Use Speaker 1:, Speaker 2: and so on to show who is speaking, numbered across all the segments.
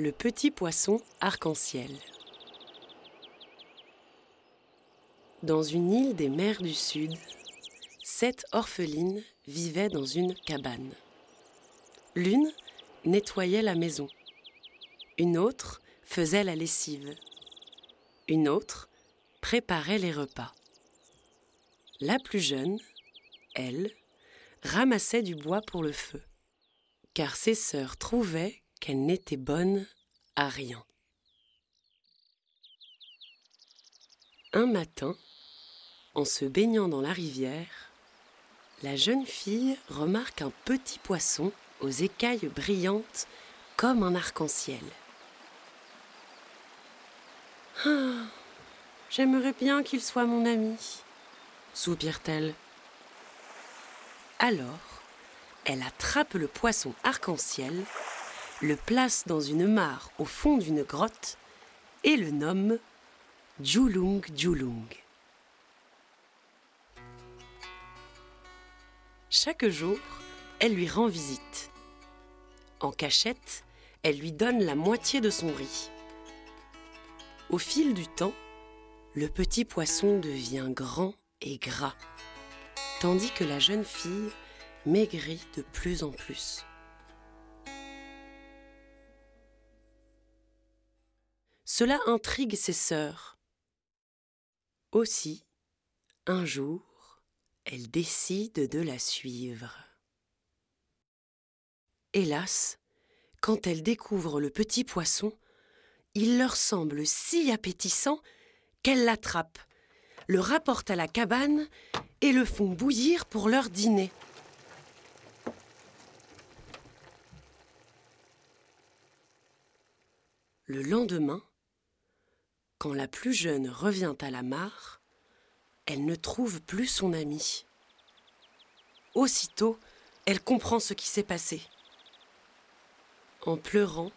Speaker 1: Le petit poisson arc-en-ciel. Dans une île des mers du Sud, sept orphelines vivaient dans une cabane. L'une nettoyait la maison. Une autre faisait la lessive. Une autre préparait les repas. La plus jeune, elle, ramassait du bois pour le feu, car ses sœurs trouvaient qu'elle n'était bonne à rien. Un matin, en se baignant dans la rivière, la jeune fille remarque un petit poisson aux écailles brillantes comme un arc-en-ciel. Ah, j'aimerais bien qu'il soit mon ami, soupire-t-elle. Alors, elle attrape le poisson arc-en-ciel le place dans une mare au fond d'une grotte et le nomme Julung Julung. Chaque jour, elle lui rend visite. En cachette, elle lui donne la moitié de son riz. Au fil du temps, le petit poisson devient grand et gras, tandis que la jeune fille maigrit de plus en plus. Cela intrigue ses sœurs. Aussi, un jour, elle décide de la suivre. Hélas, quand elle découvre le petit poisson, il leur semble si appétissant qu'elle l'attrape, le rapporte à la cabane et le font bouillir pour leur dîner. Le lendemain, quand la plus jeune revient à la mare, elle ne trouve plus son amie. Aussitôt, elle comprend ce qui s'est passé. En pleurant,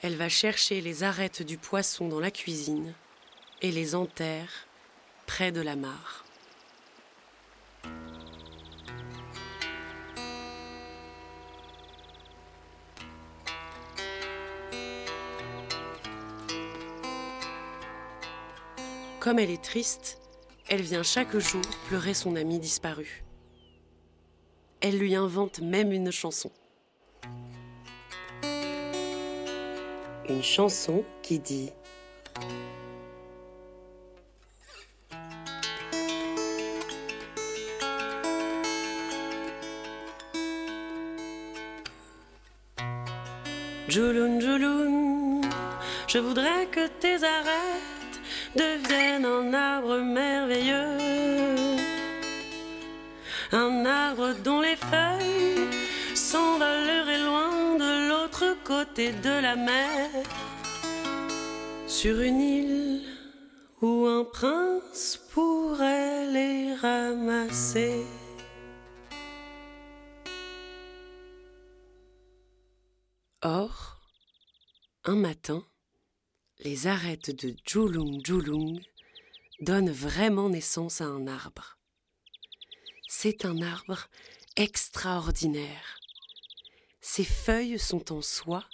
Speaker 1: elle va chercher les arêtes du poisson dans la cuisine et les enterre près de la mare. Comme elle est triste, elle vient chaque jour pleurer son ami disparu. Elle lui invente même une chanson. Une chanson qui dit Jouloun, Jouloun, je voudrais que tes arrêts deviennent un arbre merveilleux. Un arbre dont les feuilles s'envoleraient loin de l'autre côté de la mer. Sur une île où un prince pourrait les ramasser. Or, un matin, les arêtes de Julung Julung donnent vraiment naissance à un arbre. C'est un arbre extraordinaire. Ses feuilles sont en soie,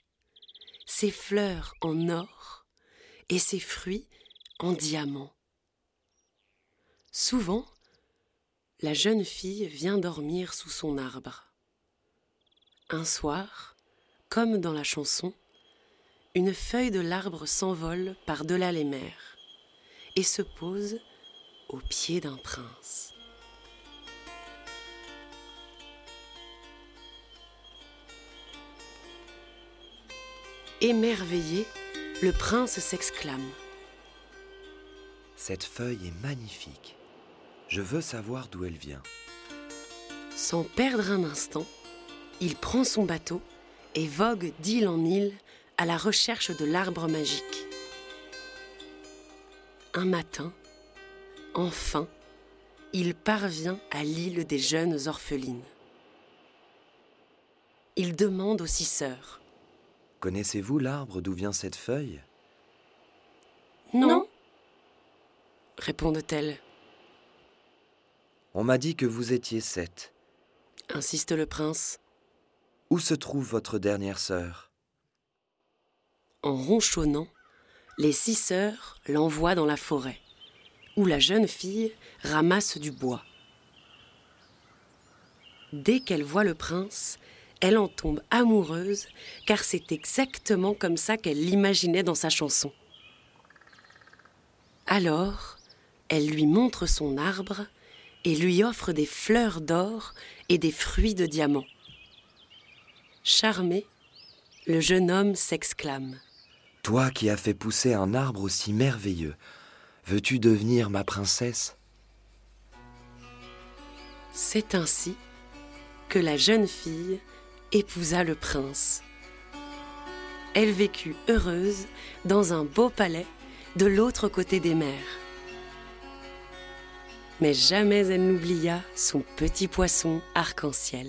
Speaker 1: ses fleurs en or et ses fruits en diamant. Souvent, la jeune fille vient dormir sous son arbre. Un soir, comme dans la chanson, une feuille de l'arbre s'envole par-delà les mers et se pose au pied d'un prince. Émerveillé, le prince s'exclame.
Speaker 2: Cette feuille est magnifique. Je veux savoir d'où elle vient.
Speaker 1: Sans perdre un instant, il prend son bateau et vogue d'île en île à la recherche de l'arbre magique. Un matin, enfin, il parvient à l'île des jeunes orphelines. Il demande aux six sœurs.
Speaker 2: Connaissez-vous l'arbre d'où vient cette feuille?
Speaker 1: Non, répondent-elles.
Speaker 2: On m'a dit que vous étiez sept.
Speaker 1: Insiste le prince.
Speaker 2: Où se trouve votre dernière sœur?
Speaker 1: En ronchonnant, les six sœurs l'envoient dans la forêt, où la jeune fille ramasse du bois. Dès qu'elle voit le prince, elle en tombe amoureuse, car c'est exactement comme ça qu'elle l'imaginait dans sa chanson. Alors, elle lui montre son arbre et lui offre des fleurs d'or et des fruits de diamant. Charmé, le jeune homme s'exclame.
Speaker 2: Toi qui as fait pousser un arbre aussi merveilleux, veux-tu devenir ma princesse?
Speaker 1: C'est ainsi que la jeune fille épousa le prince. Elle vécut heureuse dans un beau palais de l'autre côté des mers. Mais jamais elle n'oublia son petit poisson arc-en-ciel.